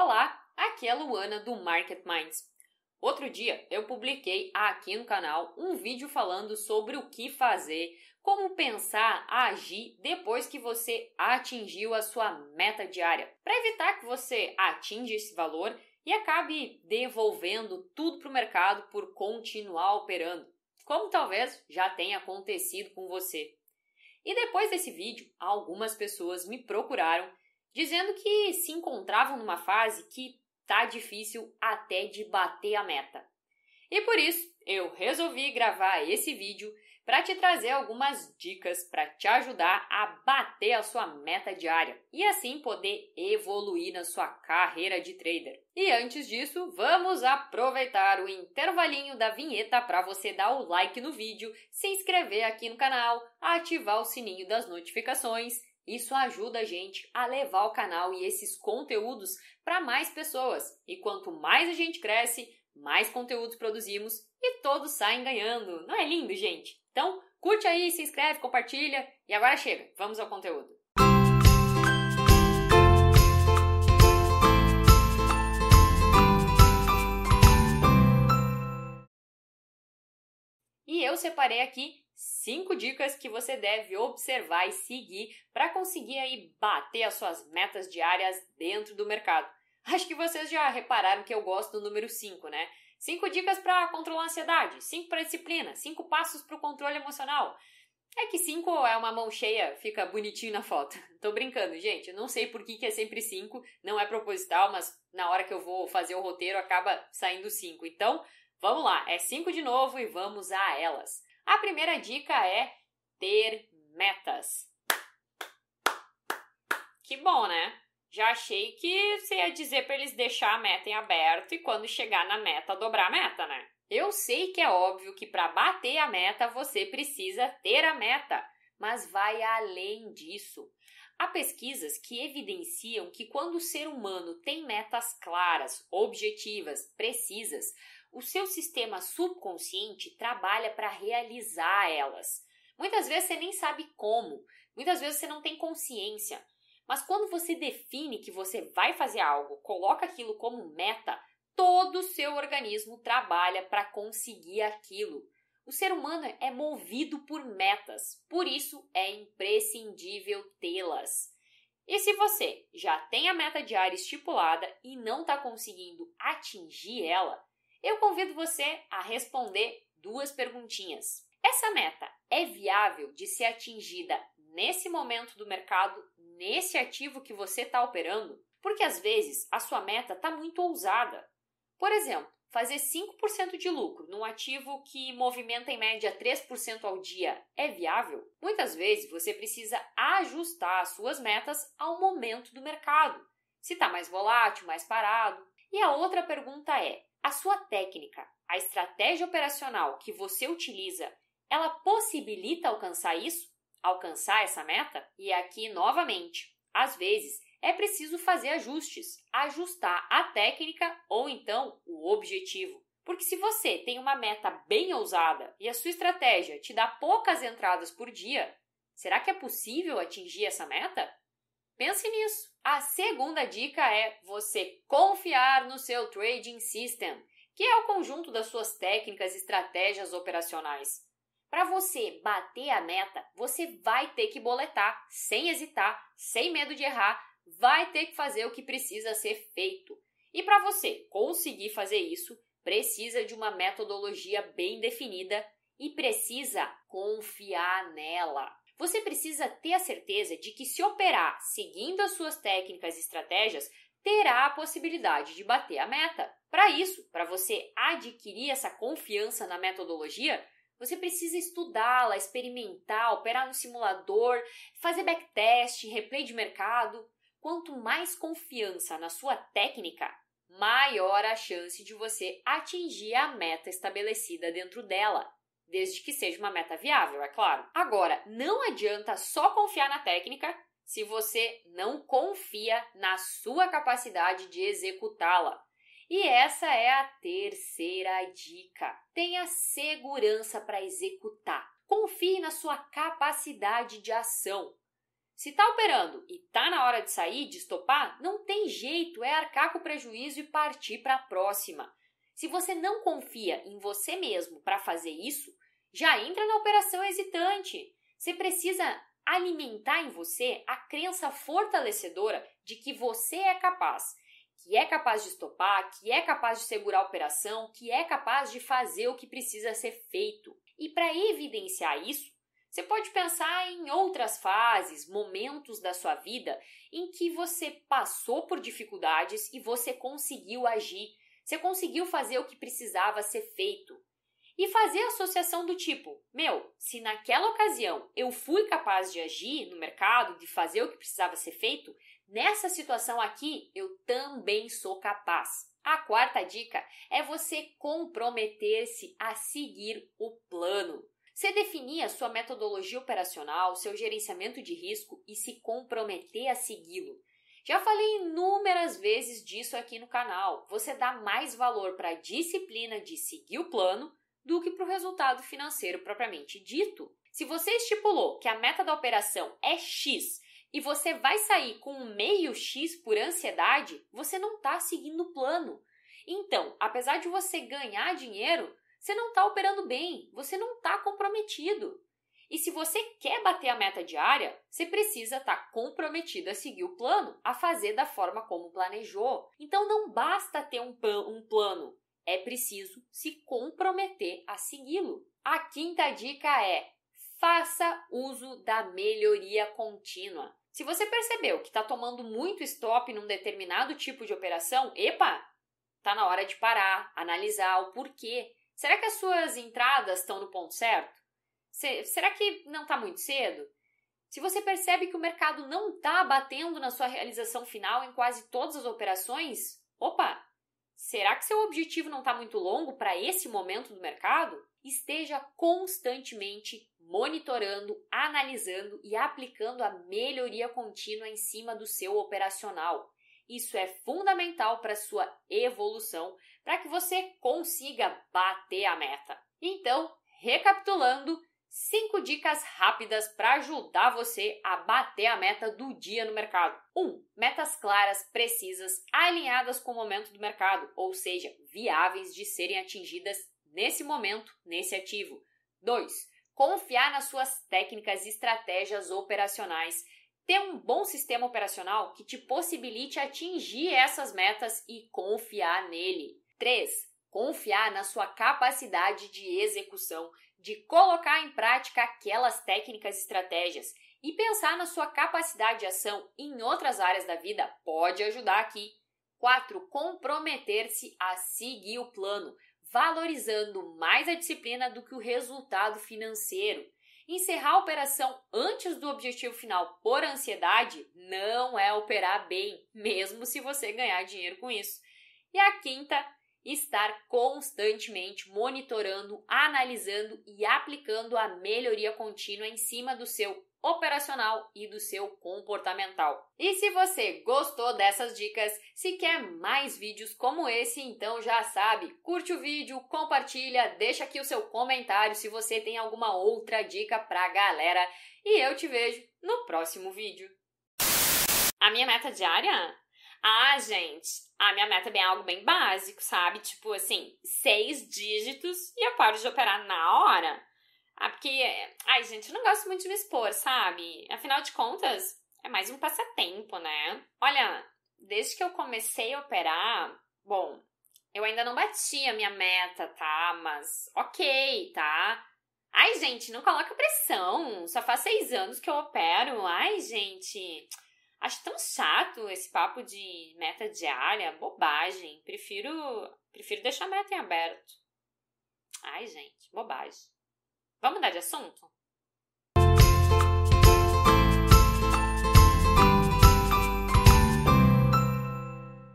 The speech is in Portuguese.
Olá, aqui é a Luana do Market Minds. Outro dia eu publiquei aqui no canal um vídeo falando sobre o que fazer, como pensar, agir depois que você atingiu a sua meta diária, para evitar que você atinja esse valor e acabe devolvendo tudo para o mercado por continuar operando, como talvez já tenha acontecido com você. E depois desse vídeo, algumas pessoas me procuraram dizendo que se encontravam numa fase que tá difícil até de bater a meta. E por isso eu resolvi gravar esse vídeo para te trazer algumas dicas para te ajudar a bater a sua meta diária e assim poder evoluir na sua carreira de trader. E antes disso, vamos aproveitar o intervalinho da vinheta para você dar o like no vídeo, se inscrever aqui no canal, ativar o sininho das notificações isso ajuda a gente a levar o canal e esses conteúdos para mais pessoas. E quanto mais a gente cresce, mais conteúdos produzimos e todos saem ganhando. Não é lindo, gente? Então, curte aí, se inscreve, compartilha e agora chega, vamos ao conteúdo. E eu separei aqui cinco dicas que você deve observar e seguir para conseguir aí bater as suas metas diárias dentro do mercado. Acho que vocês já repararam que eu gosto do número 5, né? Cinco dicas para controlar a ansiedade, cinco para disciplina, cinco passos para o controle emocional. É que cinco é uma mão cheia, fica bonitinho na foto. Tô brincando, gente. Eu não sei por que, que é sempre cinco, não é proposital, mas na hora que eu vou fazer o roteiro acaba saindo cinco. Então, vamos lá, é cinco de novo e vamos a elas. A primeira dica é ter metas. Que bom, né? Já achei que você ia dizer para eles deixar a meta em aberto e quando chegar na meta dobrar a meta, né? Eu sei que é óbvio que para bater a meta você precisa ter a meta, mas vai além disso. Há pesquisas que evidenciam que quando o ser humano tem metas claras, objetivas, precisas, o seu sistema subconsciente trabalha para realizar elas. Muitas vezes você nem sabe como, muitas vezes você não tem consciência. Mas quando você define que você vai fazer algo, coloca aquilo como meta, todo o seu organismo trabalha para conseguir aquilo. O ser humano é movido por metas, por isso é imprescindível tê-las. E se você já tem a meta diária estipulada e não está conseguindo atingir ela, eu convido você a responder duas perguntinhas. Essa meta é viável de ser atingida nesse momento do mercado, nesse ativo que você está operando? Porque às vezes a sua meta está muito ousada. Por exemplo, fazer 5% de lucro num ativo que movimenta em média 3% ao dia é viável? Muitas vezes você precisa ajustar as suas metas ao momento do mercado. Se está mais volátil, mais parado. E a outra pergunta é: a sua técnica, a estratégia operacional que você utiliza, ela possibilita alcançar isso? Alcançar essa meta? E aqui, novamente, às vezes é preciso fazer ajustes, ajustar a técnica ou então o objetivo. Porque se você tem uma meta bem ousada e a sua estratégia te dá poucas entradas por dia, será que é possível atingir essa meta? Pense nisso. A segunda dica é você confiar no seu trading system, que é o conjunto das suas técnicas e estratégias operacionais. Para você bater a meta, você vai ter que boletar, sem hesitar, sem medo de errar, vai ter que fazer o que precisa ser feito. E para você conseguir fazer isso, precisa de uma metodologia bem definida e precisa confiar nela. Você precisa ter a certeza de que, se operar seguindo as suas técnicas e estratégias, terá a possibilidade de bater a meta. Para isso, para você adquirir essa confiança na metodologia, você precisa estudá-la, experimentar, operar no simulador, fazer backtest, replay de mercado. Quanto mais confiança na sua técnica, maior a chance de você atingir a meta estabelecida dentro dela desde que seja uma meta viável, é claro. Agora, não adianta só confiar na técnica se você não confia na sua capacidade de executá-la. E essa é a terceira dica. Tenha segurança para executar. Confie na sua capacidade de ação. Se tá operando e tá na hora de sair, de estopar, não tem jeito, é arcar com o prejuízo e partir para a próxima. Se você não confia em você mesmo para fazer isso, já entra na operação hesitante. Você precisa alimentar em você a crença fortalecedora de que você é capaz, que é capaz de estopar, que é capaz de segurar a operação, que é capaz de fazer o que precisa ser feito. E para evidenciar isso, você pode pensar em outras fases, momentos da sua vida em que você passou por dificuldades e você conseguiu agir, você conseguiu fazer o que precisava ser feito. E fazer associação do tipo: meu, se naquela ocasião eu fui capaz de agir no mercado, de fazer o que precisava ser feito, nessa situação aqui eu também sou capaz. A quarta dica é você comprometer-se a seguir o plano. Você definir a sua metodologia operacional, seu gerenciamento de risco e se comprometer a segui-lo. Já falei inúmeras vezes disso aqui no canal. Você dá mais valor para a disciplina de seguir o plano do que para o resultado financeiro propriamente dito. Se você estipulou que a meta da operação é X e você vai sair com um meio X por ansiedade, você não está seguindo o plano. Então, apesar de você ganhar dinheiro, você não está operando bem, você não está comprometido. E se você quer bater a meta diária, você precisa estar tá comprometido a seguir o plano, a fazer da forma como planejou. Então não basta ter um, um plano, é preciso se comprometer a segui-lo. A quinta dica é: faça uso da melhoria contínua. Se você percebeu que está tomando muito stop num determinado tipo de operação, epa, está na hora de parar, analisar o porquê Será que as suas entradas estão no ponto certo? Será que não está muito cedo? Se você percebe que o mercado não está batendo na sua realização final em quase todas as operações, opa! Será que seu objetivo não está muito longo para esse momento do mercado? Esteja constantemente monitorando, analisando e aplicando a melhoria contínua em cima do seu operacional. Isso é fundamental para sua evolução, para que você consiga bater a meta. Então, recapitulando, cinco dicas rápidas para ajudar você a bater a meta do dia no mercado. 1. Um, metas claras, precisas, alinhadas com o momento do mercado, ou seja, viáveis de serem atingidas nesse momento, nesse ativo. 2. Confiar nas suas técnicas e estratégias operacionais ter um bom sistema operacional que te possibilite atingir essas metas e confiar nele. 3. Confiar na sua capacidade de execução, de colocar em prática aquelas técnicas e estratégias e pensar na sua capacidade de ação em outras áreas da vida pode ajudar aqui. 4. Comprometer-se a seguir o plano, valorizando mais a disciplina do que o resultado financeiro. Encerrar a operação antes do objetivo final por ansiedade não é operar bem, mesmo se você ganhar dinheiro com isso. E a quinta, estar constantemente monitorando, analisando e aplicando a melhoria contínua em cima do seu operacional e do seu comportamental. E se você gostou dessas dicas, se quer mais vídeos como esse, então já sabe, curte o vídeo, compartilha, deixa aqui o seu comentário se você tem alguma outra dica pra galera e eu te vejo no próximo vídeo. A minha meta diária? Ah, gente, a minha meta é bem algo bem básico, sabe? Tipo assim, seis dígitos e eu paro de operar na hora. Ah, porque. Ai, gente, eu não gosto muito de me expor, sabe? Afinal de contas, é mais um passatempo, né? Olha, desde que eu comecei a operar, bom, eu ainda não bati a minha meta, tá? Mas ok, tá? Ai, gente, não coloca pressão. Só faz seis anos que eu opero. Ai, gente. Acho tão chato esse papo de meta diária, bobagem. Prefiro, prefiro deixar a meta em aberto. Ai, gente, bobagem. Vamos mudar de assunto?